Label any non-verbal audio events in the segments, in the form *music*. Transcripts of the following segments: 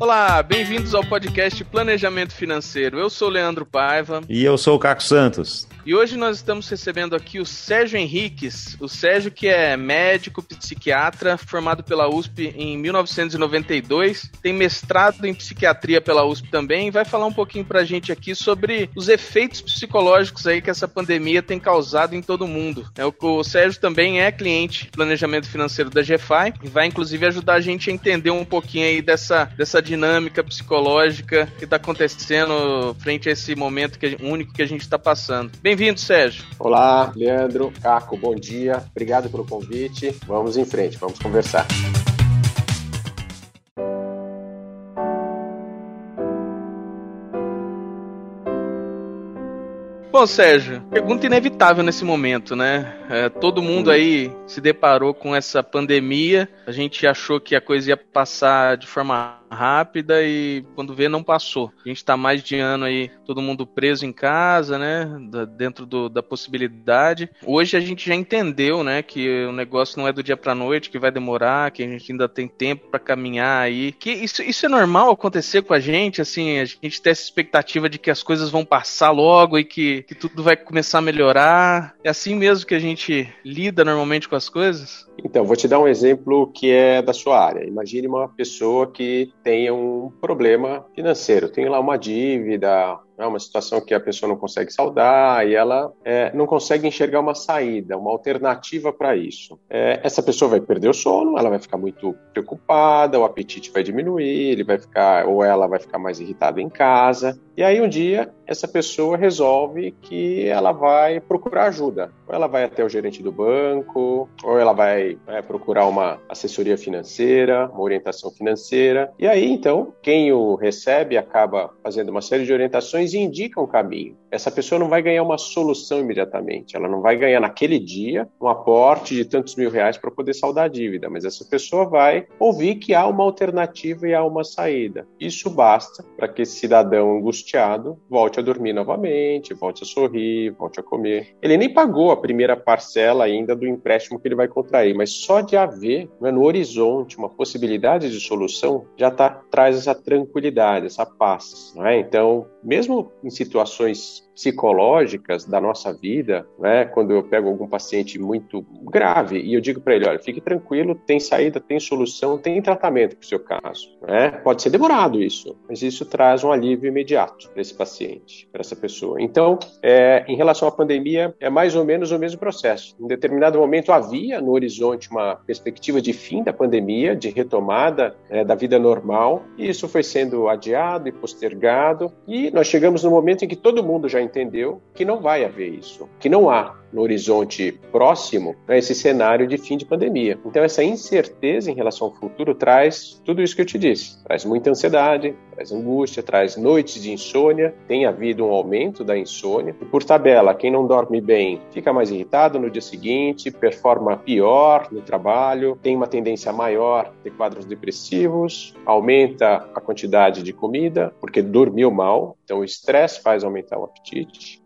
Olá, bem-vindos ao podcast Planejamento Financeiro. Eu sou Leandro Paiva. E eu sou o Caco Santos. E hoje nós estamos recebendo aqui o Sérgio Henriques, o Sérgio que é médico, psiquiatra, formado pela USP em 1992, tem mestrado em psiquiatria pela USP também, e vai falar um pouquinho pra gente aqui sobre os efeitos psicológicos aí que essa pandemia tem causado em todo mundo. É, o Sérgio também é cliente de planejamento financeiro da GFI e vai inclusive ajudar a gente a entender um pouquinho aí dessa, dessa dinâmica psicológica que está acontecendo frente a esse momento que, único que a gente está passando. Bem Bem-vindo, Sérgio. Olá, Leandro, Caco, bom dia. Obrigado pelo convite. Vamos em frente, vamos conversar. Bom, Sérgio, pergunta inevitável nesse momento, né? É, todo mundo aí se deparou com essa pandemia. A gente achou que a coisa ia passar de forma rápida e quando vê não passou. A gente está mais de ano aí, todo mundo preso em casa, né? dentro do, da possibilidade. Hoje a gente já entendeu, né, que o negócio não é do dia para noite, que vai demorar, que a gente ainda tem tempo para caminhar aí. Que isso, isso é normal acontecer com a gente, assim, a gente tem essa expectativa de que as coisas vão passar logo e que, que tudo vai começar a melhorar. É assim mesmo que a gente lida normalmente com as coisas? Então, vou te dar um exemplo que é da sua área. Imagine uma pessoa que tenha um problema financeiro, tem lá uma dívida, é uma situação que a pessoa não consegue saudar e ela é, não consegue enxergar uma saída, uma alternativa para isso. É, essa pessoa vai perder o sono, ela vai ficar muito preocupada, o apetite vai diminuir, ele vai ficar ou ela vai ficar mais irritada em casa. E aí um dia essa pessoa resolve que ela vai procurar ajuda. Ou ela vai até o gerente do banco, ou ela vai é, procurar uma assessoria financeira, uma orientação financeira. E aí então quem o recebe acaba fazendo uma série de orientações indica um caminho. Essa pessoa não vai ganhar uma solução imediatamente, ela não vai ganhar naquele dia um aporte de tantos mil reais para poder saldar a dívida, mas essa pessoa vai ouvir que há uma alternativa e há uma saída. Isso basta para que esse cidadão angustiado volte a dormir novamente, volte a sorrir, volte a comer. Ele nem pagou a primeira parcela ainda do empréstimo que ele vai contrair, mas só de haver né, no horizonte uma possibilidade de solução já tá, traz essa tranquilidade, essa paz. Não é? Então, mesmo em situações psicológicas da nossa vida, né? Quando eu pego algum paciente muito grave e eu digo para ele, olha, fique tranquilo, tem saída, tem solução, tem tratamento para o seu caso, né? Pode ser demorado isso, mas isso traz um alívio imediato para esse paciente, para essa pessoa. Então, é, em relação à pandemia, é mais ou menos o mesmo processo. Em determinado momento havia no horizonte uma perspectiva de fim da pandemia, de retomada é, da vida normal, e isso foi sendo adiado e postergado, e nós chegamos no momento em que todo mundo já entendeu que não vai haver isso, que não há no horizonte próximo né, esse cenário de fim de pandemia. Então, essa incerteza em relação ao futuro traz tudo isso que eu te disse: traz muita ansiedade, traz angústia, traz noites de insônia. Tem havido um aumento da insônia. E, por tabela, quem não dorme bem fica mais irritado no dia seguinte, performa pior no trabalho, tem uma tendência maior de quadros depressivos, aumenta a quantidade de comida porque dormiu mal. Então, o estresse faz aumentar o apetite.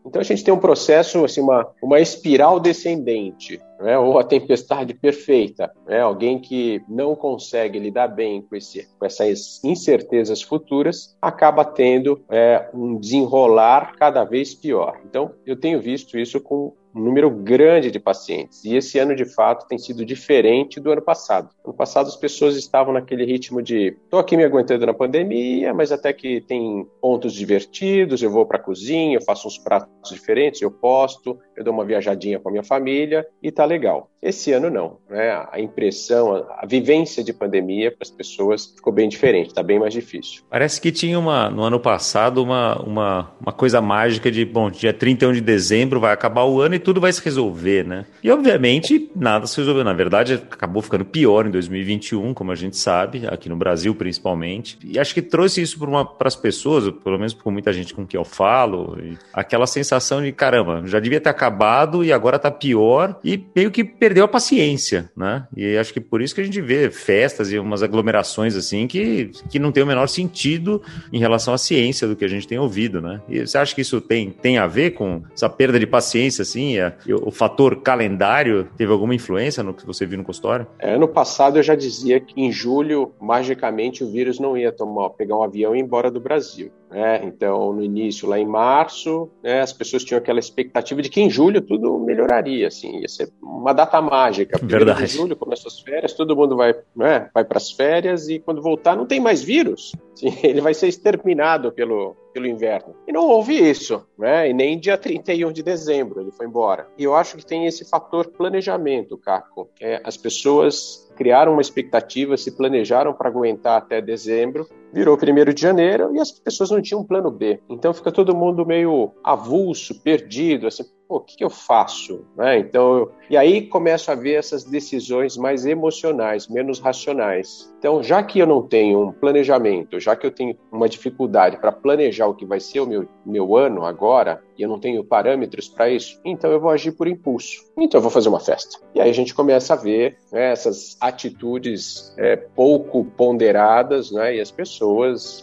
Então, a gente tem um processo, assim, uma, uma espiral descendente, né? ou a tempestade perfeita, né? alguém que não consegue lidar bem com, esse, com essas incertezas futuras, acaba tendo é, um desenrolar cada vez pior. Então, eu tenho visto isso com um número grande de pacientes. E esse ano, de fato, tem sido diferente do ano passado. Ano passado, as pessoas estavam naquele ritmo de: estou aqui me aguentando na pandemia, mas até que tem pontos divertidos, eu vou para a cozinha, eu faço uns pratos diferentes, eu posto, eu dou uma viajadinha com a minha família e tá legal. Esse ano não, né? A impressão, a, vivência de pandemia para as pessoas ficou bem diferente, está bem mais difícil. Parece que tinha uma, no ano passado uma, uma, uma coisa mágica de, bom, dia 31 de dezembro vai acabar o ano e tudo vai se resolver, né? E obviamente nada se resolveu. Na verdade, acabou ficando pior em 2021, como a gente sabe, aqui no Brasil principalmente. E acho que trouxe isso para as pessoas, pelo menos por muita gente com quem eu falo, aquela sensação de caramba, já devia ter acabado e agora tá pior. E meio que perdeu a paciência, né? E acho que por isso que a gente vê festas e umas aglomerações assim que, que não tem o menor sentido em relação à ciência do que a gente tem ouvido, né? E você acha que isso tem, tem a ver com essa perda de paciência, assim? A, o fator calendário teve alguma influência no que você viu no consultório? É, ano passado eu já dizia que em julho, magicamente, o vírus não ia tomar, pegar um avião e ir embora do Brasil. Né? Então, no início, lá em março, né, as pessoas tinham aquela expectativa de que em julho tudo melhoraria, assim, ia ser uma data mágica. Verdade. Em julho começa as férias, todo mundo vai, né, vai para as férias e quando voltar não tem mais vírus. *laughs* Assim, ele vai ser exterminado pelo, pelo inverno. E não houve isso, né? E nem dia 31 de dezembro ele foi embora. E eu acho que tem esse fator planejamento, Caco. É, as pessoas criaram uma expectativa, se planejaram para aguentar até dezembro, virou 1 de janeiro e as pessoas não tinham um plano B. Então fica todo mundo meio avulso, perdido, assim, pô, o que, que eu faço? Né? Então, eu... e aí começo a ver essas decisões mais emocionais, menos racionais. Então, já que eu não tenho um planejamento, já que eu tenho uma dificuldade para planejar o que vai ser o meu, meu ano agora, e eu não tenho parâmetros para isso, então eu vou agir por impulso. Então eu vou fazer uma festa. E aí a gente começa a ver né, essas atitudes é, pouco ponderadas, né, e as pessoas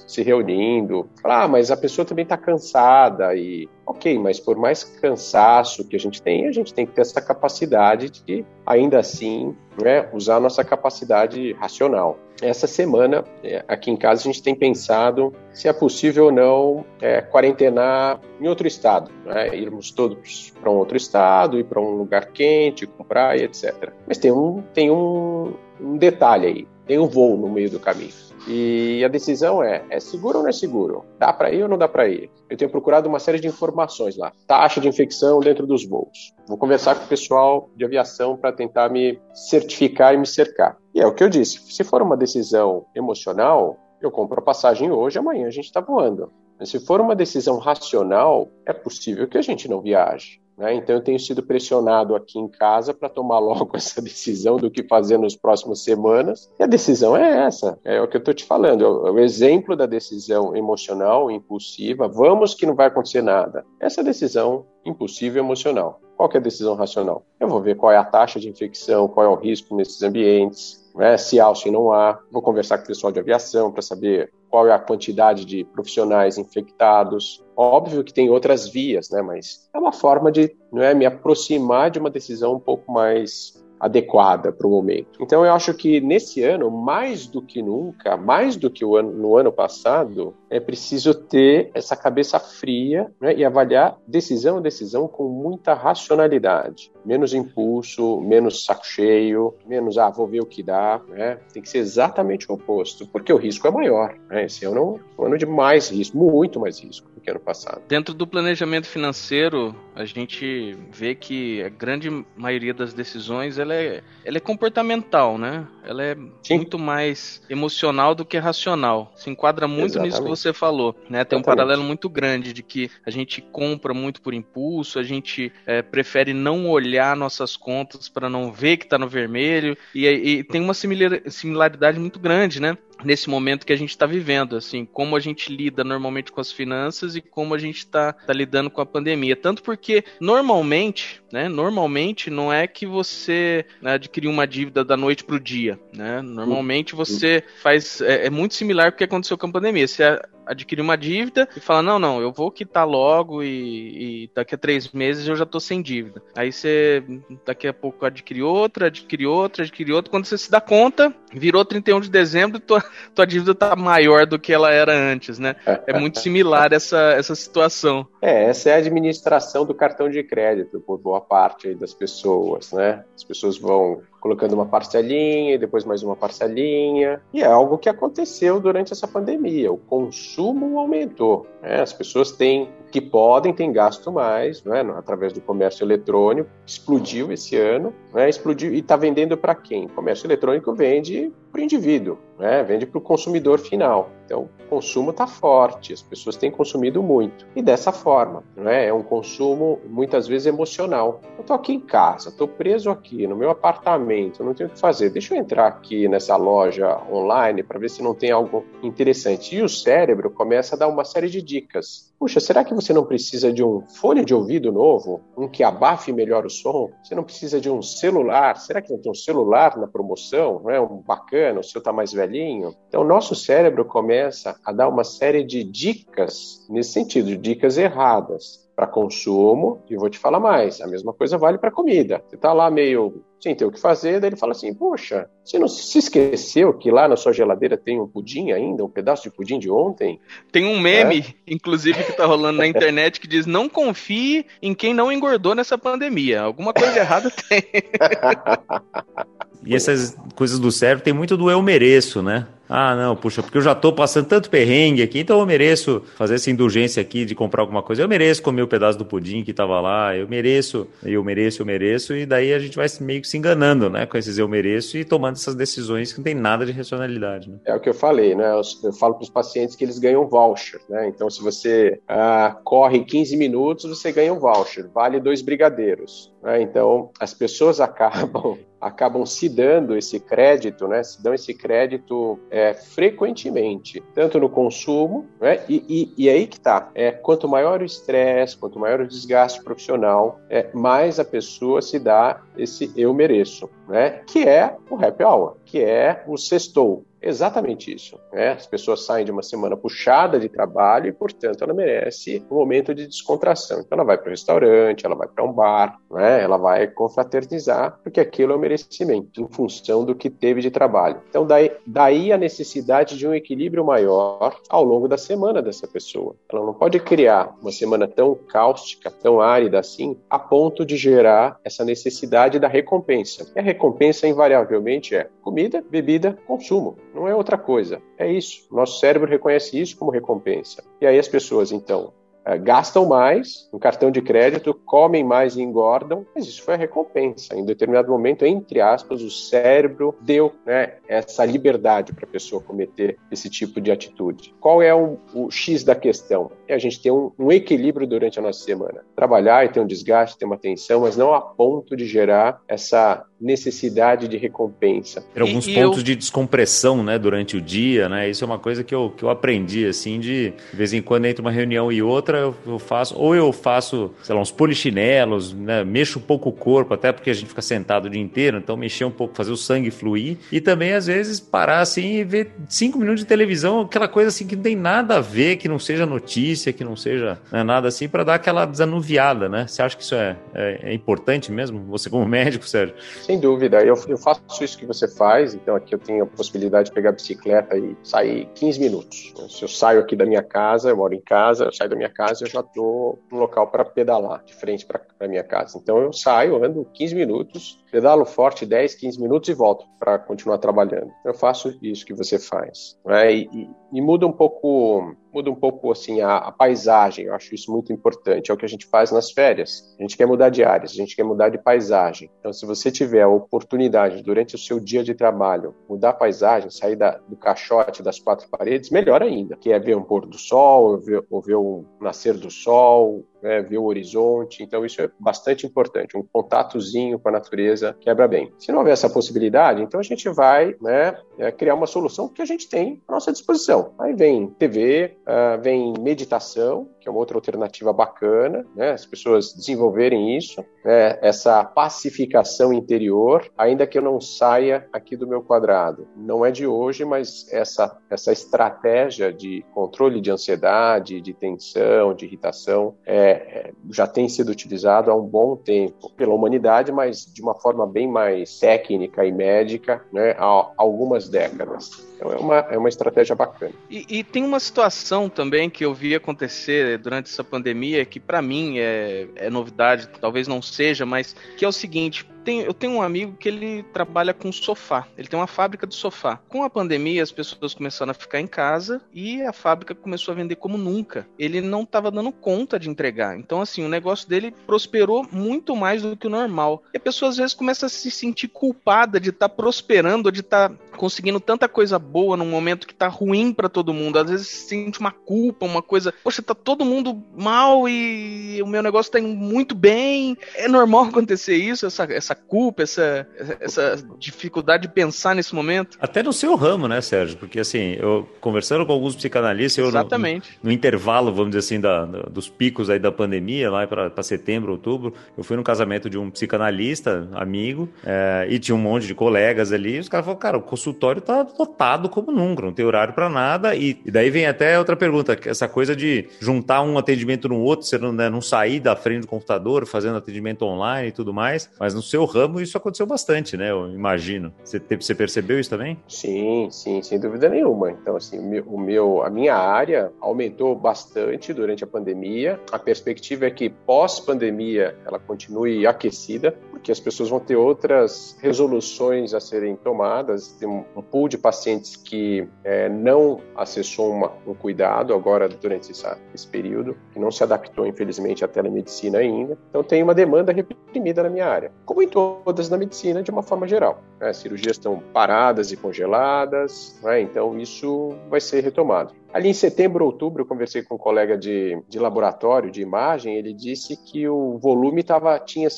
se reunindo. ah, mas a pessoa também está cansada e Ok, mas por mais cansaço que a gente tem, a gente tem que ter essa capacidade de, ainda assim, né, usar a nossa capacidade racional. Essa semana, é, aqui em casa, a gente tem pensado se é possível ou não é, quarentenar em outro estado, né, irmos todos para um outro estado, ir para um lugar quente, com praia, etc. Mas tem um, tem um, um detalhe aí, tem um voo no meio do caminho. E a decisão é: é seguro ou não é seguro? Dá para ir ou não dá para ir? Eu tenho procurado uma série de informações lá. Taxa de infecção dentro dos voos. Vou conversar com o pessoal de aviação para tentar me certificar e me cercar. E é o que eu disse: se for uma decisão emocional, eu compro a passagem hoje, amanhã a gente está voando. Mas se for uma decisão racional, é possível que a gente não viaje. Né? Então, eu tenho sido pressionado aqui em casa para tomar logo *laughs* essa decisão do que fazer nas próximas semanas. E a decisão é essa, é o que eu estou te falando. É o exemplo da decisão emocional, impulsiva. Vamos que não vai acontecer nada. Essa decisão impulsiva e emocional. Qual é a decisão racional? Eu vou ver qual é a taxa de infecção, qual é o risco nesses ambientes, né? se há ou se não há. Vou conversar com o pessoal de aviação para saber qual é a quantidade de profissionais infectados. Óbvio que tem outras vias, né? mas é uma forma de não é, me aproximar de uma decisão um pouco mais adequada para o momento. Então eu acho que nesse ano, mais do que nunca, mais do que ano, no ano passado, é preciso ter essa cabeça fria né, e avaliar decisão a decisão com muita racionalidade. Menos impulso, menos saco cheio, menos, ah, vou ver o que dá. Né? Tem que ser exatamente o oposto, porque o risco é maior. Né? Esse ano é um ano de mais risco, muito mais risco do que ano passado. Dentro do planejamento financeiro, a gente vê que a grande maioria das decisões ela é, ela é comportamental, né? Ela é Sim. muito mais emocional do que racional. Se enquadra muito Exatamente. nisso que você falou, né? Tem um paralelo muito grande de que a gente compra muito por impulso, a gente é, prefere não olhar nossas contas para não ver que está no vermelho e, e tem uma similaridade muito grande, né? Nesse momento que a gente está vivendo, assim, como a gente lida normalmente com as finanças e como a gente está tá lidando com a pandemia. Tanto porque normalmente, né, normalmente não é que você né, adquiriu uma dívida da noite para o dia, né? Normalmente você faz é, é, muito similar ao que aconteceu com a pandemia. Você adquire uma dívida e fala não, não, eu vou quitar logo e, e daqui a três meses eu já tô sem dívida. Aí você daqui a pouco adquire outra, adquire outra, adquire outra. Quando você se dá conta, virou 31 de dezembro e tua, tua dívida tá maior do que ela era antes, né? É muito *laughs* similar essa, essa situação. É, essa é a administração do cartão de crédito por boa parte das pessoas, né? As pessoas vão colocando uma parcelinha e depois mais uma parcelinha. E é algo que aconteceu durante essa pandemia. O consumo aumentou. Né? As pessoas têm que podem têm gasto mais, né? através do comércio eletrônico. Explodiu esse ano, né? explodiu e está vendendo para quem? O comércio eletrônico vende para o indivíduo, né? vende para o consumidor final. Então, o consumo está forte, as pessoas têm consumido muito. E dessa forma, né? é um consumo muitas vezes emocional. Eu estou aqui em casa, estou preso aqui no meu apartamento, não tenho o que fazer. Deixa eu entrar aqui nessa loja online para ver se não tem algo interessante. E o cérebro começa a dar uma série de dicas. Puxa, será que você não precisa de um fone de ouvido novo, um que abafe melhor o som? Você não precisa de um celular? Será que não tem um celular na promoção? Não é um bacana, o seu está mais velhinho? Então, nosso cérebro começa a dar uma série de dicas nesse sentido, dicas erradas para consumo, e vou te falar mais, a mesma coisa vale para comida. Você está lá meio sem ter o que fazer, daí ele fala assim, poxa, você não se esqueceu que lá na sua geladeira tem um pudim ainda, um pedaço de pudim de ontem? Tem um meme, é? *laughs* inclusive, que está rolando na *laughs* internet que diz, não confie em quem não engordou nessa pandemia. Alguma coisa errada tem. *laughs* e essas coisas do cérebro tem muito do eu mereço, né? Ah, não, puxa, porque eu já tô passando tanto perrengue aqui, então eu mereço fazer essa indulgência aqui de comprar alguma coisa. Eu mereço comer o um pedaço do pudim que tava lá, eu mereço, eu mereço, eu mereço, e daí a gente vai meio que se enganando, né, com esses eu mereço e tomando essas decisões que não tem nada de racionalidade. Né? É o que eu falei, né? Eu, eu falo para os pacientes que eles ganham voucher, né? Então, se você ah, corre 15 minutos, você ganha um voucher, vale dois brigadeiros. Né? Então, as pessoas *laughs* acabam acabam se dando esse crédito, né? Se dão esse crédito é, frequentemente, tanto no consumo, né? E, e, e aí que tá. É, quanto maior o estresse, quanto maior o desgaste profissional, é, mais a pessoa se dá esse eu mereço, né? Que é o happy hour, que é o sextou, Exatamente isso. Né? As pessoas saem de uma semana puxada de trabalho e, portanto, ela merece um momento de descontração. Então, ela vai para o restaurante, ela vai para um bar, né? ela vai confraternizar, porque aquilo é um merecimento, em função do que teve de trabalho. Então, daí, daí a necessidade de um equilíbrio maior ao longo da semana dessa pessoa. Ela não pode criar uma semana tão cáustica, tão árida assim, a ponto de gerar essa necessidade da recompensa. E a recompensa, invariavelmente, é comida, bebida, consumo não é outra coisa. É isso. Nosso cérebro reconhece isso como recompensa. E aí as pessoas, então, gastam mais no cartão de crédito, comem mais e engordam, mas isso foi a recompensa. Em determinado momento, entre aspas, o cérebro deu né, essa liberdade para a pessoa cometer esse tipo de atitude. Qual é o, o X da questão? É a gente ter um, um, equilíbrio durante a nossa semana. Trabalhar e ter um desgaste, ter uma tensão, mas não a ponto de gerar essa necessidade de recompensa. Ter alguns e, pontos eu... de descompressão, né, durante o dia, né? Isso é uma coisa que eu, que eu aprendi, assim, de, de vez em quando entre uma reunião e outra eu, eu faço, ou eu faço, sei lá, uns polichinelos, né? Mexo um pouco o corpo, até porque a gente fica sentado o dia inteiro, então mexer um pouco, fazer o sangue fluir. E também, às vezes, parar assim e ver cinco minutos de televisão, aquela coisa assim que não tem nada a ver, que não seja notícia, que não seja né, nada assim, para dar aquela desanuviada, né? Você acha que isso é, é, é importante mesmo? Você, como *laughs* médico, Sérgio? Sem dúvida. Eu, eu faço isso que você faz, então aqui eu tenho a possibilidade de pegar a bicicleta e sair 15 minutos. Se eu saio aqui da minha casa, eu moro em casa, eu saio da minha casa, eu já estou no local para pedalar, de frente para a minha casa. Então eu saio, ando 15 minutos, pedalo forte 10, 15 minutos e volto para continuar trabalhando. Eu faço isso que você faz. Né? E, e, e muda um pouco muda um pouco assim a, a, paisagem. Eu acho isso muito importante. É o que a gente faz nas férias. A gente quer mudar de áreas, a gente quer mudar de paisagem. Então, se você tiver a oportunidade durante o seu dia de trabalho mudar a paisagem, sair da, do caixote das quatro paredes, melhor ainda. Que é ver um pôr do sol, ou ver, ou ver o nascer do sol, né, ver o horizonte. Então, isso é bastante importante. Um contatozinho com a natureza quebra bem. Se não houver essa possibilidade, então a gente vai né, é, criar uma solução que a gente tem à nossa disposição. Aí vem TV, ah, vem meditação, que é uma outra alternativa bacana, né, as pessoas desenvolverem isso, né, essa pacificação interior, ainda que eu não saia aqui do meu quadrado. Não é de hoje, mas essa, essa estratégia de controle de ansiedade, de tensão, de irritação, é, é, já tem sido utilizado há um bom tempo pela humanidade, mas de uma forma bem mais técnica e médica, né, há algumas décadas. Então é uma, é uma estratégia bacana. E, e tem uma situação também que eu vi acontecer durante essa pandemia que para mim é, é novidade, talvez não seja, mas que é o seguinte: eu tenho um amigo que ele trabalha com sofá. Ele tem uma fábrica de sofá. Com a pandemia, as pessoas começaram a ficar em casa e a fábrica começou a vender como nunca. Ele não estava dando conta de entregar. Então, assim, o negócio dele prosperou muito mais do que o normal. E a pessoa às vezes começa a se sentir culpada de estar tá prosperando, de estar tá conseguindo tanta coisa boa num momento que tá ruim para todo mundo. Às vezes sente uma culpa, uma coisa, poxa, tá todo mundo mal e o meu negócio tá indo muito bem. É normal *laughs* acontecer isso, essa, essa essa culpa, essa, essa dificuldade de pensar nesse momento? Até no seu ramo, né, Sérgio? Porque assim, eu conversando com alguns psicanalistas, Exatamente. Eu, no, no, intervalo, vamos dizer assim, da, dos picos aí da pandemia, lá para setembro, outubro, eu fui no casamento de um psicanalista, amigo, é, e tinha um monte de colegas ali, e os caras falaram, cara, o consultório tá lotado como nunca, não tem horário para nada, e, e, daí vem até outra pergunta, essa coisa de juntar um atendimento no outro, você não, né, não sair da frente do computador, fazendo atendimento online e tudo mais, mas no seu ramo isso aconteceu bastante, né, eu imagino. Você, você percebeu isso também? Sim, sim, sem dúvida nenhuma. Então, assim, o meu, a minha área aumentou bastante durante a pandemia. A perspectiva é que pós-pandemia ela continue aquecida, porque as pessoas vão ter outras resoluções a serem tomadas. Tem um, pool de pacientes que é, não acessou uma, um cuidado agora durante essa, esse período, que não se adaptou, infelizmente, à telemedicina ainda. Então, tem uma demanda reprimida na minha área, como todas na medicina, de uma forma geral. Né? Cirurgias estão paradas e congeladas, né? então isso vai ser retomado. Ali em setembro, outubro, eu conversei com um colega de, de laboratório, de imagem, ele disse que o volume tava, tinha,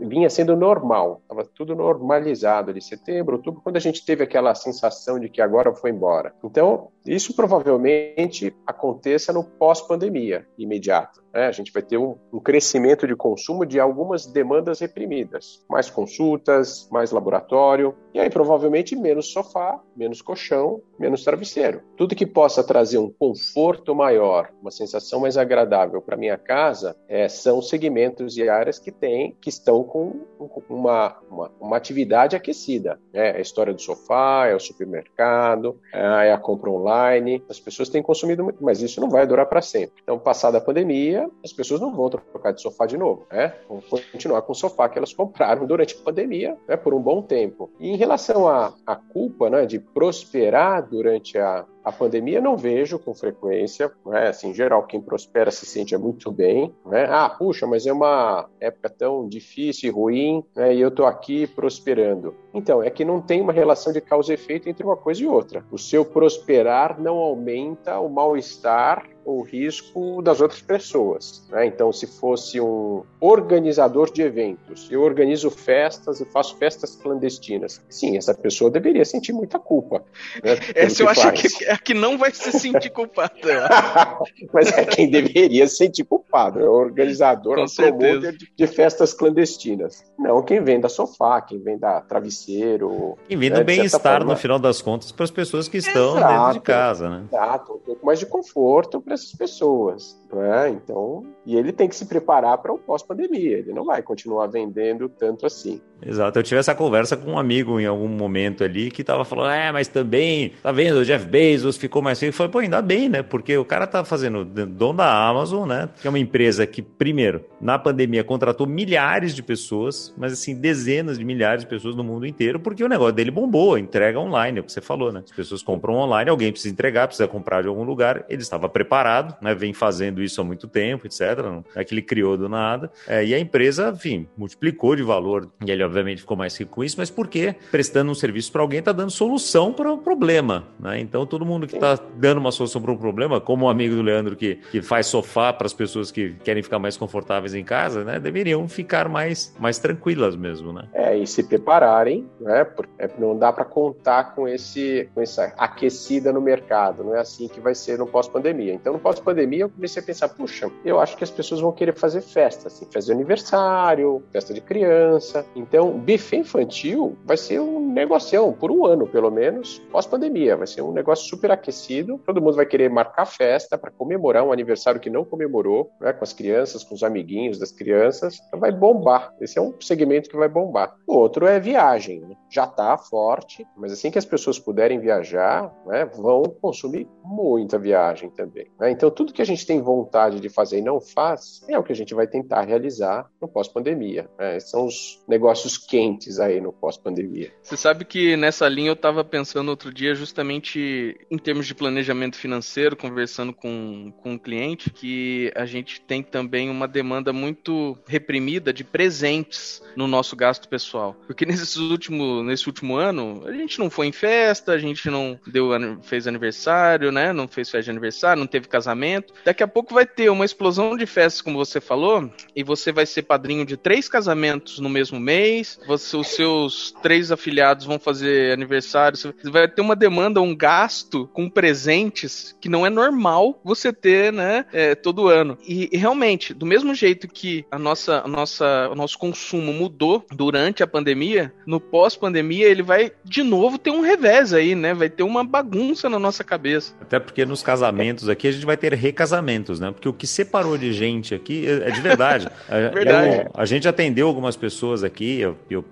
vinha sendo normal, estava tudo normalizado ali, setembro, outubro, quando a gente teve aquela sensação de que agora foi embora. Então, isso provavelmente aconteça no pós-pandemia imediato. Né? A gente vai ter um, um, crescimento de consumo de algumas demandas reprimidas, mais consultas, mais laboratório, e aí provavelmente menos sofá, menos colchão, menos travesseiro. Tudo que possa trazer um conforto maior, uma sensação mais agradável para minha casa, é, são segmentos e áreas que têm, que estão com uma, uma, uma atividade aquecida. Né? É a história do sofá, é o supermercado, é a compra online. As pessoas têm consumido muito, mas isso não vai durar para sempre. Então, passada a pandemia, as pessoas não vão trocar de sofá de novo, né? Vão continuar com o sofá que elas compraram durante a pandemia, né, por um bom tempo. E em relação à, à culpa, né, de prosperar durante a, a pandemia não vejo com frequência, né? assim, em geral, quem prospera se sente muito bem, né? Ah, puxa, mas é uma época tão difícil e ruim, né? E eu estou aqui prosperando. Então, é que não tem uma relação de causa e efeito entre uma coisa e outra. O seu prosperar não aumenta o mal-estar o risco das outras pessoas. Né? Então, se fosse um organizador de eventos, eu organizo festas e faço festas clandestinas. Sim, essa pessoa deveria sentir muita culpa. Né, *laughs* Essa eu acho que é a que não vai se sentir culpada. *laughs* Mas é quem deveria se sentir culpado, é o organizador, Com o promotor de, de, festas clandestinas. Não quem venda sofá, quem venda travesseiro. Quem vende né, bem-estar, no final das contas, para as pessoas que estão Exato. dentro de casa. Né? Exato, um pouco mais de conforto para essas pessoas. Né? Então, e ele tem que se preparar para o pós-pandemia. Ele não vai continuar vendendo tanto assim. Exato. Eu tive essa conversa com um amigo em algum momento ali que estava falando, é, mas também, tá vendo, o Jeff Bezos ficou mais feio. Foi, pô, ainda bem, né? Porque o cara tá fazendo dono da Amazon, né? Que é uma empresa que, primeiro, na pandemia contratou milhares de pessoas, mas assim, dezenas de milhares de pessoas no mundo inteiro, porque o negócio dele bombou, entrega online, é o que você falou, né? As pessoas compram online, alguém precisa entregar, precisa comprar de algum lugar. Ele estava preparado, né? Vem fazendo isso há muito tempo, etc. Não é que ele criou do nada. É, e a empresa, enfim, multiplicou de valor. E ele, obviamente, ficou mais rico com isso, mas porque prestando um serviço para alguém está dando solução para o problema. Né? Então, todo mundo que está dando uma solução para um problema, como o amigo do Leandro que, que faz sofá para as pessoas que querem ficar mais confortáveis em casa, né? deveriam ficar mais, mais tranquilas mesmo. Né? É, e se prepararem, né? Porque é, não dá para contar com, esse, com essa aquecida no mercado, não é assim que vai ser no pós-pandemia. Então, no pós-pandemia, eu comecei a pensar, puxa, eu acho que as pessoas vão querer fazer festa, assim, de aniversário, festa de criança. Então, buffet infantil vai ser um negocião, por um ano pelo menos, pós-pandemia. Vai ser um negócio super aquecido. Todo mundo vai querer marcar festa para comemorar um aniversário que não comemorou, né, com as crianças, com os amiguinhos das crianças. Então, vai bombar. Esse é um segmento que vai bombar. O outro é viagem. Né? Já está forte, mas assim que as pessoas puderem viajar, né, vão consumir muita viagem também. Né? Então, tudo que a gente tem vontade de fazer e não faz é o que a gente vai tentar realizar no pós-pandemia. Né? São os negócios quentes aí no pós-pandemia. Você sabe que nessa linha eu estava pensando outro dia, justamente em termos de planejamento financeiro, conversando com, com um cliente, que a gente tem também uma demanda muito reprimida de presentes no nosso gasto pessoal. Porque nesse último, nesse último ano, a gente não foi em festa, a gente não deu, fez aniversário, né? Não fez festa de aniversário, não teve casamento. Daqui a pouco vai ter uma explosão de festas, como você falou, e você vai ser padrinho de três casamentos no mesmo mês, você, os seus três afiliados vão fazer aniversário, você vai ter uma demanda, um gasto com presentes que não é normal você ter, né, é, todo ano. E, e, realmente, do mesmo jeito que a nossa, a nossa, o nosso consumo mudou durante a pandemia, no pós-pandemia ele vai de novo ter um revés aí, né? Vai ter uma bagunça na nossa cabeça. Até porque nos casamentos aqui a gente vai ter recasamentos, né? Porque o que separou de gente aqui é, é de verdade. *laughs* verdade. Eu, a gente atendeu algumas pessoas aqui, eu, eu,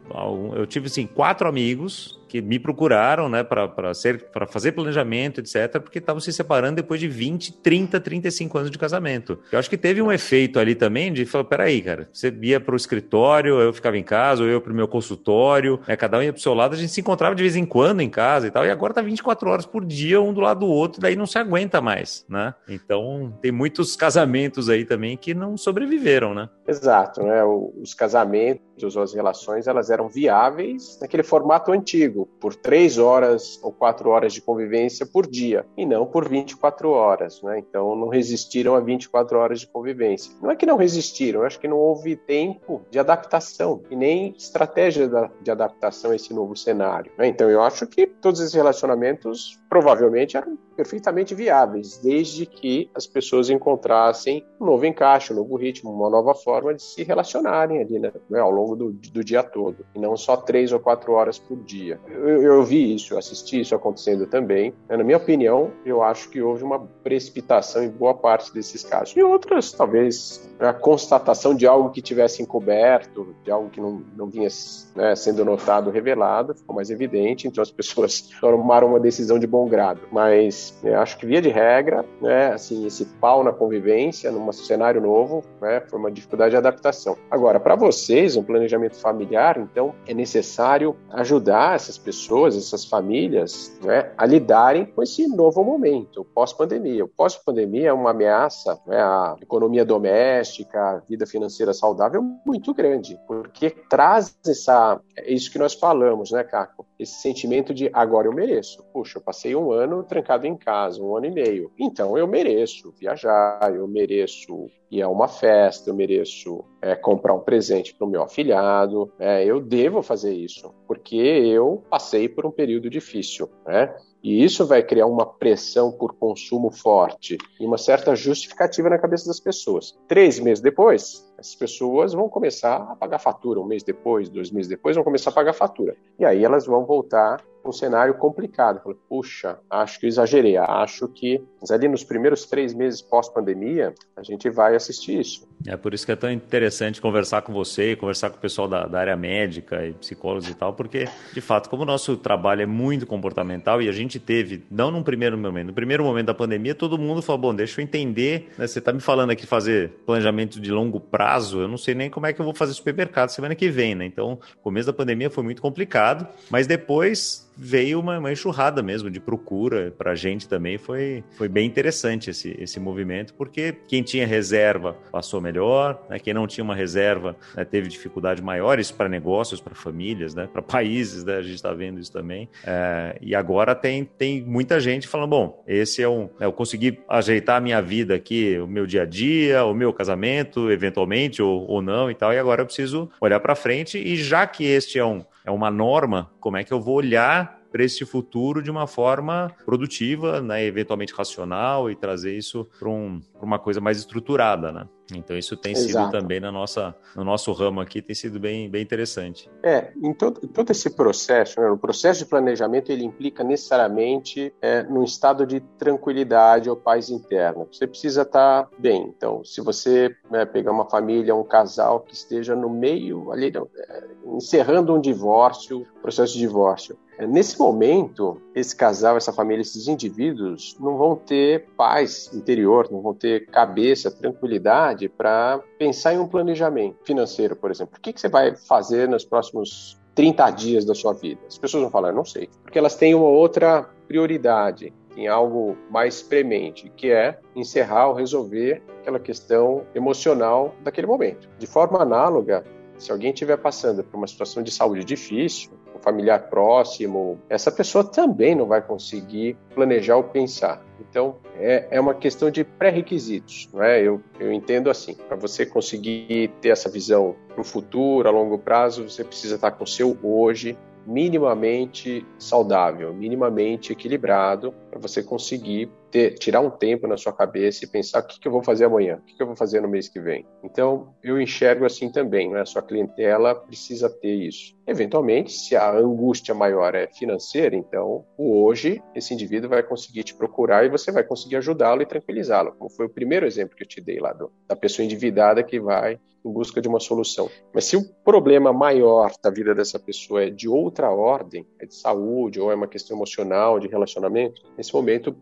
eu tive assim, quatro amigos que me procuraram, né, para ser para fazer planejamento, etc, porque estavam se separando depois de 20, 30, 35 anos de casamento. Eu acho que teve um efeito ali também de falar, peraí, cara, você ia para o escritório, eu ficava em casa, ou eu para o meu consultório, né, cada um ia para o seu lado, a gente se encontrava de vez em quando em casa e tal, e agora tá 24 horas por dia, um do lado do outro, daí não se aguenta mais, né? Então, tem muitos casamentos aí também que não sobreviveram, né? Exato, né? Os casamentos, as relações, elas eram viáveis naquele formato antigo, por três horas ou quatro horas de convivência por dia, e não por 24 horas. Né? Então, não resistiram a 24 horas de convivência. Não é que não resistiram, eu acho que não houve tempo de adaptação e nem estratégia de adaptação a esse novo cenário. Né? Então, eu acho que todos esses relacionamentos provavelmente eram perfeitamente viáveis, desde que as pessoas encontrassem um novo encaixe, um novo ritmo, uma nova forma de se relacionarem ali né, né ao longo do, do, dia todo, e não só três ou quatro horas por dia. Eu, eu vi isso, assisti isso acontecendo também. Na minha opinião, eu acho que houve uma precipitação em boa parte desses casos. E outras, talvez, a constatação de algo que tivesse encoberto, de algo que não, não vinha né, sendo notado, revelado, ficou mais evidente, então as pessoas *laughs* tomaram uma decisão de bom grado. Mas né, acho que via de regra, né, assim, esse pau na convivência, num cenário novo, né, foi uma dificuldade de adaptação. Agora, para vocês, um planejamento familiar, então, é necessário ajudar essas pessoas, essas famílias, né, a lidarem com esse novo momento, pós-pandemia. O pós-pandemia é uma ameaça né, à economia doméstica, à vida financeira saudável muito grande, porque traz essa, é isso que nós falamos, né, Caco? Esse sentimento de agora eu mereço. Puxa, eu passei um ano trancado em casa um ano e meio. Então eu mereço viajar, eu mereço ir a uma festa, eu mereço é, comprar um presente para o meu afilhado, é, eu devo fazer isso, porque eu passei por um período difícil, né? E isso vai criar uma pressão por consumo forte e uma certa justificativa na cabeça das pessoas. Três meses depois, essas pessoas vão começar a pagar fatura. Um mês depois, dois meses depois, vão começar a pagar fatura. E aí elas vão voltar um cenário complicado. Puxa, acho que exagerei. Acho que ali nos primeiros três meses pós-pandemia, a gente vai assistir isso. É por isso que é tão interessante conversar com você, conversar com o pessoal da, da área médica e psicólogos e tal, porque, de fato, como o nosso trabalho é muito comportamental e a gente teve, não num primeiro momento, no primeiro momento da pandemia, todo mundo falou, bom, deixa eu entender, né, você está me falando aqui fazer planejamento de longo prazo, eu não sei nem como é que eu vou fazer supermercado semana que vem, né? Então, começo da pandemia foi muito complicado, mas depois veio uma, uma enxurrada mesmo de procura para a gente também. Foi, foi bem interessante esse, esse movimento, porque quem tinha reserva passou melhor, né? quem não tinha uma reserva né, teve dificuldade maiores para negócios, para famílias, né? para países, né? a gente está vendo isso também. É, e agora tem, tem muita gente falando: bom, esse é um. eu consegui ajeitar a minha vida aqui, o meu dia a dia, o meu casamento, eventualmente, ou, ou não e tal, e agora eu preciso olhar para frente, e já que este é um é uma norma, como é que eu vou olhar para esse futuro de uma forma produtiva, né, eventualmente racional e trazer isso para um, uma coisa mais estruturada, né? Então isso tem Exato. sido também na nossa, no nosso ramo aqui tem sido bem, bem interessante. É, em todo, todo esse processo, né, o processo de planejamento ele implica necessariamente é, num estado de tranquilidade ou paz interna. Você precisa estar bem. Então, se você né, pegar uma família, um casal que esteja no meio ali, é, encerrando um divórcio, processo de divórcio, é, Nesse momento, esse casal, essa família, esses indivíduos não vão ter paz interior, não vão ter cabeça, tranquilidade para pensar em um planejamento financeiro, por exemplo. O que, que você vai fazer nos próximos 30 dias da sua vida? As pessoas vão falar, não sei, porque elas têm uma outra prioridade em algo mais premente, que é encerrar ou resolver aquela questão emocional daquele momento. De forma análoga, Se alguém estiver passando por uma situação de saúde difícil, um familiar próximo, essa pessoa também não vai conseguir planejar ou pensar. Então, é, é uma questão de pré-requisitos, não é? Eu, eu entendo assim, para você conseguir ter essa visão para o futuro, a longo prazo, você precisa estar com o seu hoje minimamente saudável, minimamente equilibrado, para você conseguir ter, tirar um tempo na sua cabeça e pensar o que, que eu vou fazer amanhã, o que, que, eu vou fazer no mês que vem. Então, eu enxergo assim também, né? a sua clientela precisa ter isso. Eventualmente, se a angústia maior é financeira, então, hoje, esse indivíduo vai conseguir te procurar e você vai conseguir ajudá-lo e tranquilizá-lo, como foi o primeiro exemplo que eu te dei lá do, da pessoa endividada que vai em busca de uma solução. Mas se o problema maior da vida dessa pessoa é de outra ordem, é de saúde ou é uma questão emocional, de relacionamento, nesse momento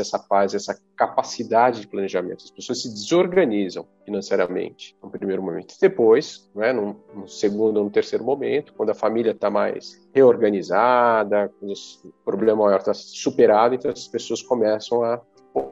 essa paz, essa capacidade de planejamento. As pessoas se desorganizam financeiramente no primeiro momento. Depois, né, num, num segundo ou no terceiro momento, quando a família está mais reorganizada, quando o problema maior está superado, então as pessoas começam a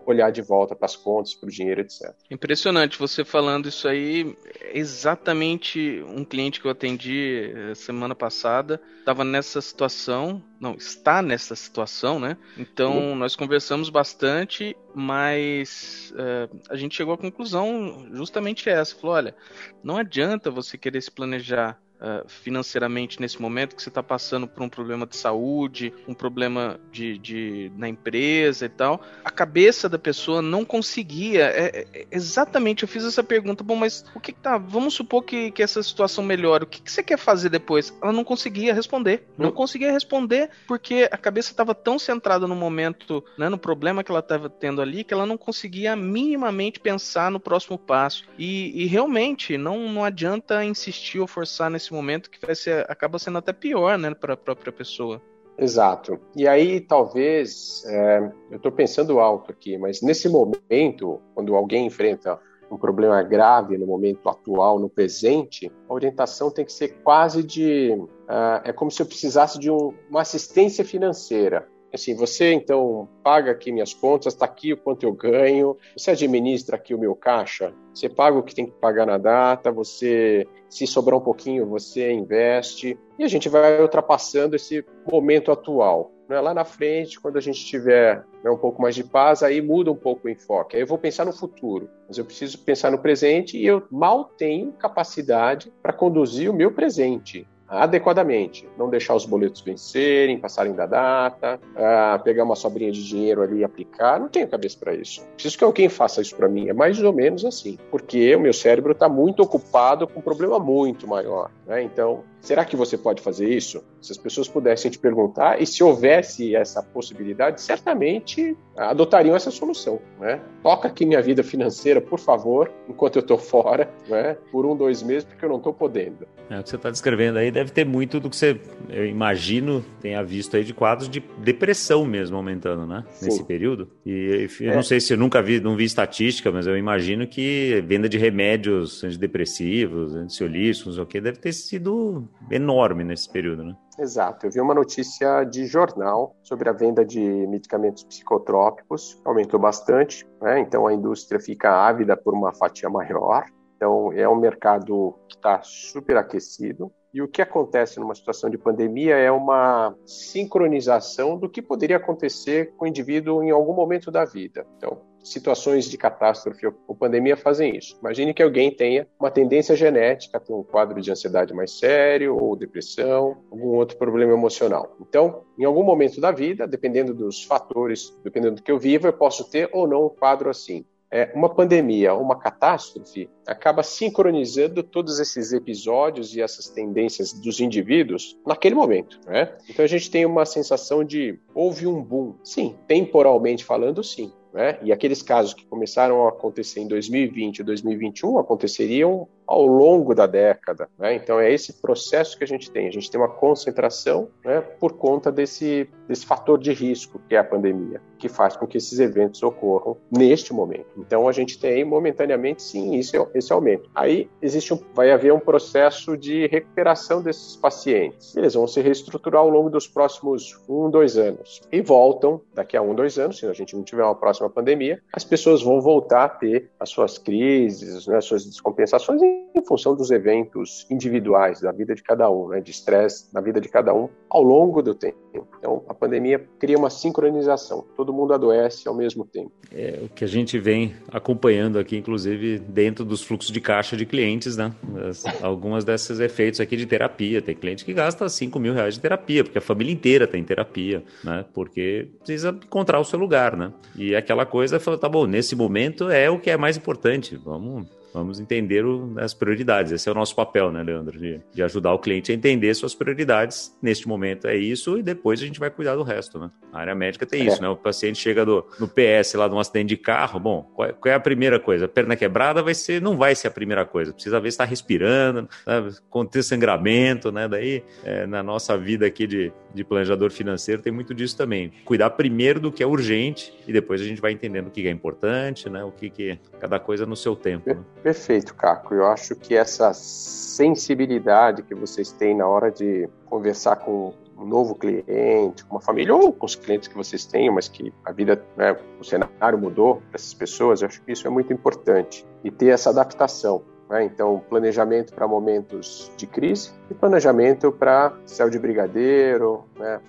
olhar de volta para as contas, para o dinheiro, etc. Impressionante você falando isso aí. Exatamente um cliente que eu atendi eh, semana passada estava nessa situação, não, está nessa situação, né? Então uhum. nós conversamos bastante, mas uh, a gente chegou à conclusão justamente essa. Falou: olha, não adianta você querer se planejar uh, financeiramente nesse momento que você está passando por um problema de saúde, um problema de, de, na empresa e tal, a cabeça da pessoa não conseguia. É, é, exatamente, eu fiz essa pergunta, bom, mas o que, que tá? Vamos supor que, que essa situação melhore. O que, que você quer fazer depois? Ela não conseguia responder. Não hum. conseguia responder porque a cabeça estava tão centrada no momento, né, no problema que ela estava tendo ali, que ela não conseguia minimamente pensar no próximo passo. E, e realmente não, não adianta insistir ou forçar nesse momento que vai ser, acaba sendo até pior, né, para a própria pessoa. Exato. E aí, talvez, é, eu estou pensando alto aqui, mas nesse momento, quando alguém enfrenta um problema grave no momento atual, no presente, a orientação tem que ser quase de. Uh, é como se eu precisasse de um, uma assistência financeira assim, você então paga aqui minhas contas, está aqui o quanto eu ganho, você administra aqui o meu caixa, você paga o que tem que pagar na data, você, se sobrar um pouquinho, você investe, e a gente vai ultrapassando esse momento atual. Né? Lá na frente, quando a gente tiver né, um pouco mais de paz, aí muda um pouco o enfoque. Aí eu vou pensar no futuro, mas eu preciso pensar no presente e eu mal tenho capacidade para conduzir o meu presente adequadamente. Não deixar os boletos vencerem, passarem da data, uh, pegar uma sobrinha de dinheiro ali e aplicar. Não tenho cabeça para isso. Preciso que alguém faça isso para mim. É mais ou menos assim. Porque o meu cérebro está muito ocupado com um problema muito maior. Né? Então, Será que você pode fazer isso? Se as pessoas pudessem te perguntar, e se houvesse essa possibilidade, certamente adotariam essa solução. Né? Toca aqui minha vida financeira, por favor, enquanto eu estou fora, né? por um, dois meses, porque eu não estou podendo. É, o que você está descrevendo aí deve ter muito do que você, eu imagino, tenha visto aí de quadros de depressão mesmo aumentando, né? Sim. Nesse período. E eu é. não sei se eu nunca vi, não vi estatística, mas eu imagino que venda de remédios antidepressivos, ansiolíticos, o que, deve ter sido enorme nesse período, né? Exato. Eu vi uma notícia de jornal sobre a venda de medicamentos psicotrópicos, aumentou bastante, né? então a indústria fica ávida por uma fatia maior. Então é um mercado que está super aquecido. E o que acontece numa situação de pandemia é uma sincronização do que poderia acontecer com o indivíduo em algum momento da vida. Então, situações de catástrofe ou pandemia fazem isso. Imagine que alguém tenha uma tendência genética, tem um quadro de ansiedade mais sério, ou depressão, algum outro problema emocional. Então, em algum momento da vida, dependendo dos fatores, dependendo do que eu vivo, eu posso ter ou não um quadro assim. É, uma pandemia, uma catástrofe, acaba sincronizando todos esses episódios e essas tendências dos indivíduos naquele momento. Né? Então a gente tem uma sensação de houve um boom. Sim, temporalmente falando, sim. Né? E aqueles casos que começaram a acontecer em 2020 e 2021 aconteceriam ao longo da década. Né? Então é esse processo que a gente tem. A gente tem uma concentração né, por conta desse, desse fator de risco que é a pandemia, que faz com que esses eventos ocorram neste momento. Então a gente tem momentaneamente sim esse, esse aumento. Aí existe um, vai haver um processo de recuperação desses pacientes. Eles vão se reestruturar ao longo dos próximos um, dois anos e voltam daqui a um, dois anos, se a gente não tiver uma próxima pandemia, as pessoas vão voltar a ter as suas crises, né, as suas descompensações em função dos eventos individuais da vida de cada um, né, de estresse na vida de cada um ao longo do tempo. Então, a pandemia cria uma sincronização, todo mundo adoece ao mesmo tempo. É o que a gente vem acompanhando aqui, inclusive dentro dos fluxos de caixa de clientes, né? As, algumas desses efeitos aqui de terapia. Tem cliente que gasta 5 mil reais de terapia, porque a família inteira tem terapia, né? Porque precisa encontrar o seu lugar, né? E aquela coisa, tá bom, nesse momento é o que é mais importante, vamos Vamos entender o, as prioridades. Esse é o nosso papel, né, Leandro? De, de, ajudar o cliente a entender suas prioridades. Neste momento é isso, e depois a gente vai cuidar do resto, né? A área médica tem é. isso, né? O paciente chega do, no PS lá de um acidente de carro, bom, qual é, qual é, a primeira coisa? A perna quebrada vai ser, não vai ser a primeira coisa. Precisa ver se está respirando, né? conter sangramento, né? Daí, é, na nossa vida aqui de, de planejador financeiro, tem muito disso também. Cuidar primeiro do que é urgente e depois a gente vai entendendo o que é importante, né? O que, que cada coisa no seu tempo. Né? Perfeito, Caco. Eu acho que essa sensibilidade que vocês têm na hora de conversar com um novo cliente, com uma família ou com os clientes que vocês têm, mas que a vida, né, o cenário mudou para essas pessoas, eu acho que isso é muito importante e ter essa adaptação. Né? Então, planejamento para momentos de crise e planejamento para céu de brigadeiro, né?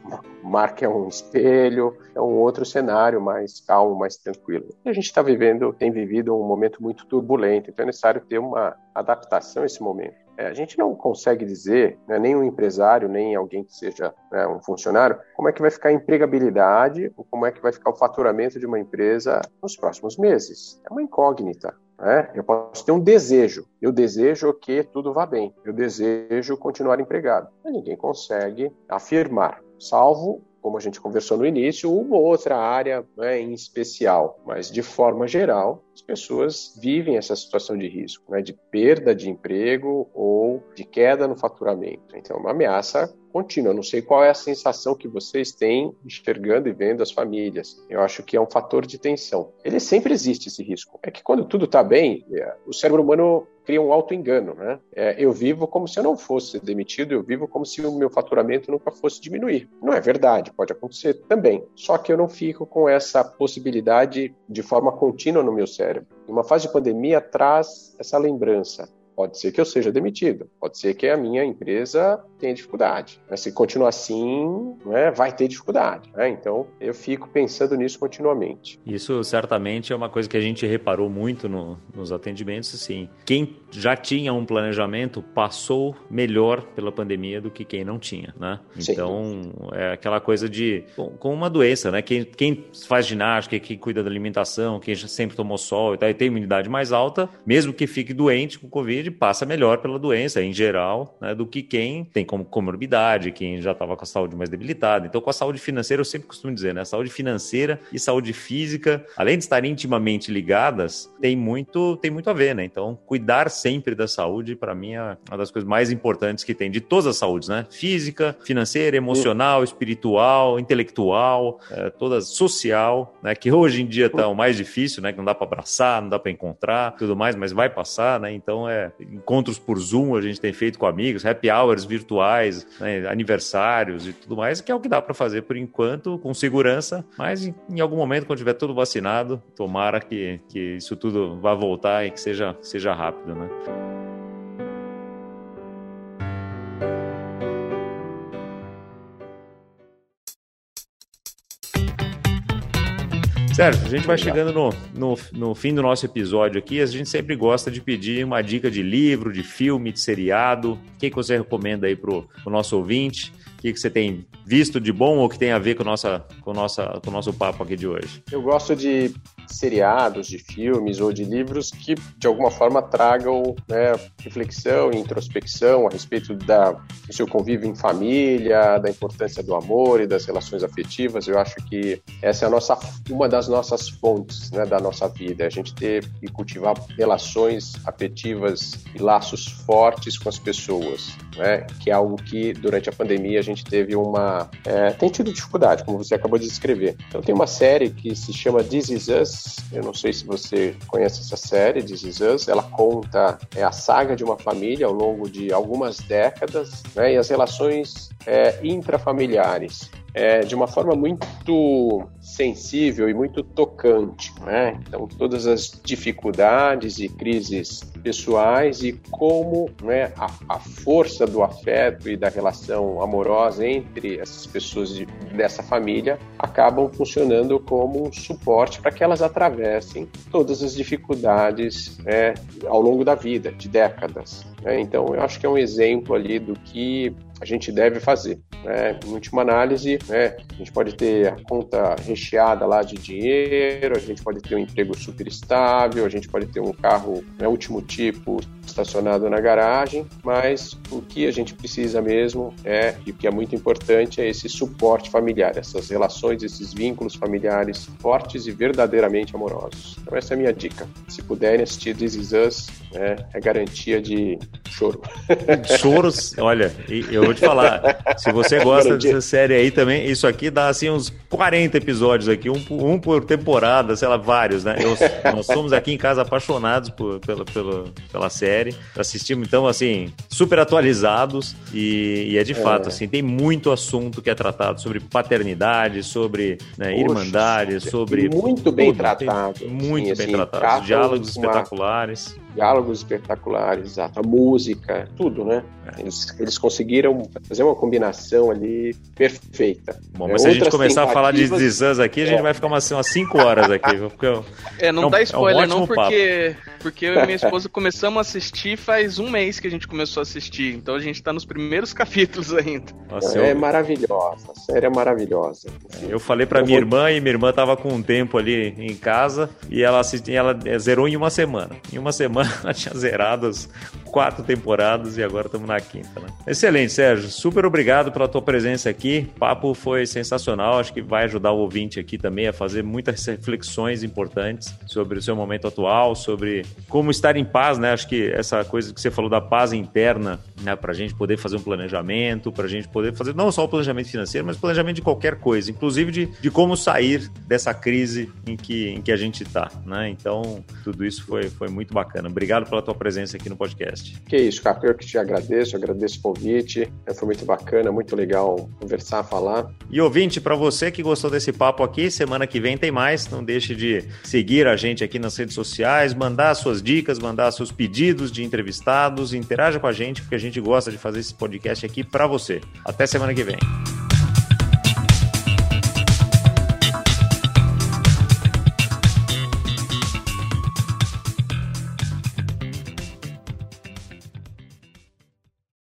mar que é um espelho, é um outro cenário mais calmo, mais tranquilo. E a gente está vivendo, tem vivido um momento muito turbulento, então é necessário ter uma adaptação a esse momento. É, a gente não consegue dizer, né, nem um empresário, nem alguém que seja né, um funcionário, como é que vai ficar a empregabilidade ou como é que vai ficar o faturamento de uma empresa nos próximos meses. É uma incógnita. Né? Eu posso ter um desejo. Eu desejo que tudo vá bem. Eu desejo continuar empregado. Mas ninguém consegue afirmar, salvo como a gente conversou no início, uma outra área né, em especial, mas de forma geral, as pessoas vivem essa situação de risco, né, de perda de emprego ou de queda no faturamento. Então, é uma ameaça contínua. Não sei qual é a sensação que vocês têm enxergando e vendo as famílias. Eu acho que é um fator de tensão. Ele sempre existe esse risco. É que quando tudo está bem, é, o cérebro humano cria um auto-engano, né? É, eu vivo como se eu não fosse demitido, eu vivo como se o meu faturamento nunca fosse diminuir. Não é verdade, pode acontecer também. Só que eu não fico com essa possibilidade de forma contínua no meu cérebro. Uma fase de pandemia traz essa lembrança. Pode ser que eu seja demitido, pode ser que a minha empresa tenha dificuldade. Mas se continuar assim, né, vai ter dificuldade. Né? Então, eu fico pensando nisso continuamente. Isso certamente é uma coisa que a gente reparou muito no, nos atendimentos. Assim, quem já tinha um planejamento passou melhor pela pandemia do que quem não tinha, né? Então, Sim. é aquela coisa de com uma doença, né? Quem, quem faz ginástica, quem cuida da alimentação, quem sempre tomou sol e, tal, e tem imunidade mais alta, mesmo que fique doente com Covid, passa melhor pela doença em geral, né, do que quem tem como comorbidade, quem já estava com a saúde mais debilitada. Então, com a saúde financeira, eu sempre costumo dizer, né, saúde financeira e saúde física, além de estarem intimamente ligadas, tem muito, tem muito a ver, né? Então, cuidar sempre da saúde, para mim, é uma das coisas mais importantes que tem de todas as saúdes, né? Física, financeira, emocional, espiritual, intelectual, é, todas social, né? Que hoje em dia tá o mais difícil, né? Que não dá para abraçar, não dá para encontrar, tudo mais, mas vai passar, né? Então, é encontros por Zoom a gente tem feito com amigos, happy hours virtuais, né, aniversários e tudo mais, que é o que dá para fazer por enquanto, com segurança, mas em, em, algum momento, quando tiver tudo vacinado, tomara que, que isso tudo vá voltar e que seja, seja rápido, né? Certo, a gente vai chegando no, no, no, fim do nosso episódio aqui. A gente sempre gosta de pedir uma dica de livro, de filme, de seriado. O que, que você recomenda aí pro, pro nosso ouvinte? O que, que você tem visto de bom ou que tem a ver com, nossa, com, nossa, com o nosso papo aqui de hoje? Eu gosto de seriados, de filmes ou de livros que de alguma forma tragam né, reflexão e introspecção a respeito da, do seu convívio em família, da importância do amor e das relações afetivas. Eu acho que essa é a nossa, uma das nossas fontes né, da nossa vida, a gente ter e cultivar relações afetivas e laços fortes com as pessoas, né, que é algo que durante a pandemia a gente teve uma é, tem tido dificuldade, como você acabou de descrever. Então tem uma série que se chama This Is Us eu não sei se você conhece essa série, This Is Us. Ela conta é, a saga de uma família ao longo de algumas décadas né, e as relações é, intrafamiliares. É, de uma forma muito sensível e muito tocante. Né? Então, todas as dificuldades e crises pessoais e como né, a, a, força do afeto e da relação amorosa entre essas pessoas de, dessa família acabam funcionando como um suporte para que elas atravessem todas as dificuldades né, ao longo da vida, de décadas. Né? Então, eu acho que é um exemplo ali do que a gente deve fazer. Né? Em última análise, né, a gente pode ter a conta recheada lá de dinheiro, a gente pode ter um emprego super estável, a gente pode ter um carro né, último tipo estacionado na garagem, mas o que a gente precisa mesmo é, e o que é muito importante, é esse suporte familiar, essas relações, esses vínculos familiares fortes e verdadeiramente amorosos. Então essa é a minha dica. Se puderem assistir This Is Us, é, é garantia de choro. Choros, olha, eu vou te falar, se você gosta dessa série aí também, isso aqui dá assim uns 40 episódios aqui, um, um por temporada, sei lá, vários, né? Eu, nós somos aqui em casa apaixonados por, pela, pela, pela série, assistimos então, assim, super atualizados e, e é de é. fato, assim, tem muito assunto que é tratado sobre paternidade, sobre né, irmandade, sobre... Muito bem tudo, tratado. Muito bem assim, tratado, diálogos espetaculares diálogos espetaculares, a música, tudo, né? É. Eles, eles conseguiram fazer uma combinação ali perfeita. Bom, mas é, se a gente começar a falar de This aqui, a gente é. vai ficar umas, umas cinco horas aqui. Porque é, não é um, dá spoiler é um não, porque, porque eu e minha esposa começamos a assistir faz um mês que a gente começou a assistir, então a gente tá nos primeiros *laughs* capítulos ainda. Nossa, é eu... maravilhosa, a série é maravilhosa. Eu falei pra eu minha vou... irmã e minha irmã tava com um tempo ali em casa e ela, assisti, ela zerou em uma semana. Em uma semana *laughs* semana tinha zerado as quatro temporadas e agora estamos na quinta, né? Excelente, Sérgio. Super obrigado pela tua presença aqui. O papo foi sensacional. Acho que vai ajudar o ouvinte aqui também a fazer muitas reflexões importantes sobre o seu momento atual, sobre como estar em paz, né? Acho que essa coisa que você falou da paz interna, né? Para a gente poder fazer um planejamento, para a gente poder fazer não só o planejamento financeiro, mas planejamento de qualquer coisa, inclusive de, de como sair dessa crise em que, em que a gente está, né? Então, tudo isso foi, foi muito bacana. Obrigado pela tua presença aqui no podcast. Que isso, Caco, eu que te agradeço, agradeço o convite. É, foi muito bacana, muito legal conversar, falar. E ouvinte, para você que gostou desse papo aqui, semana que vem tem mais. Não deixe de seguir a gente aqui nas redes sociais, mandar suas dicas, mandar seus pedidos de entrevistados, interaja com a gente, porque a gente gosta de fazer esse podcast aqui para você. Até semana que vem.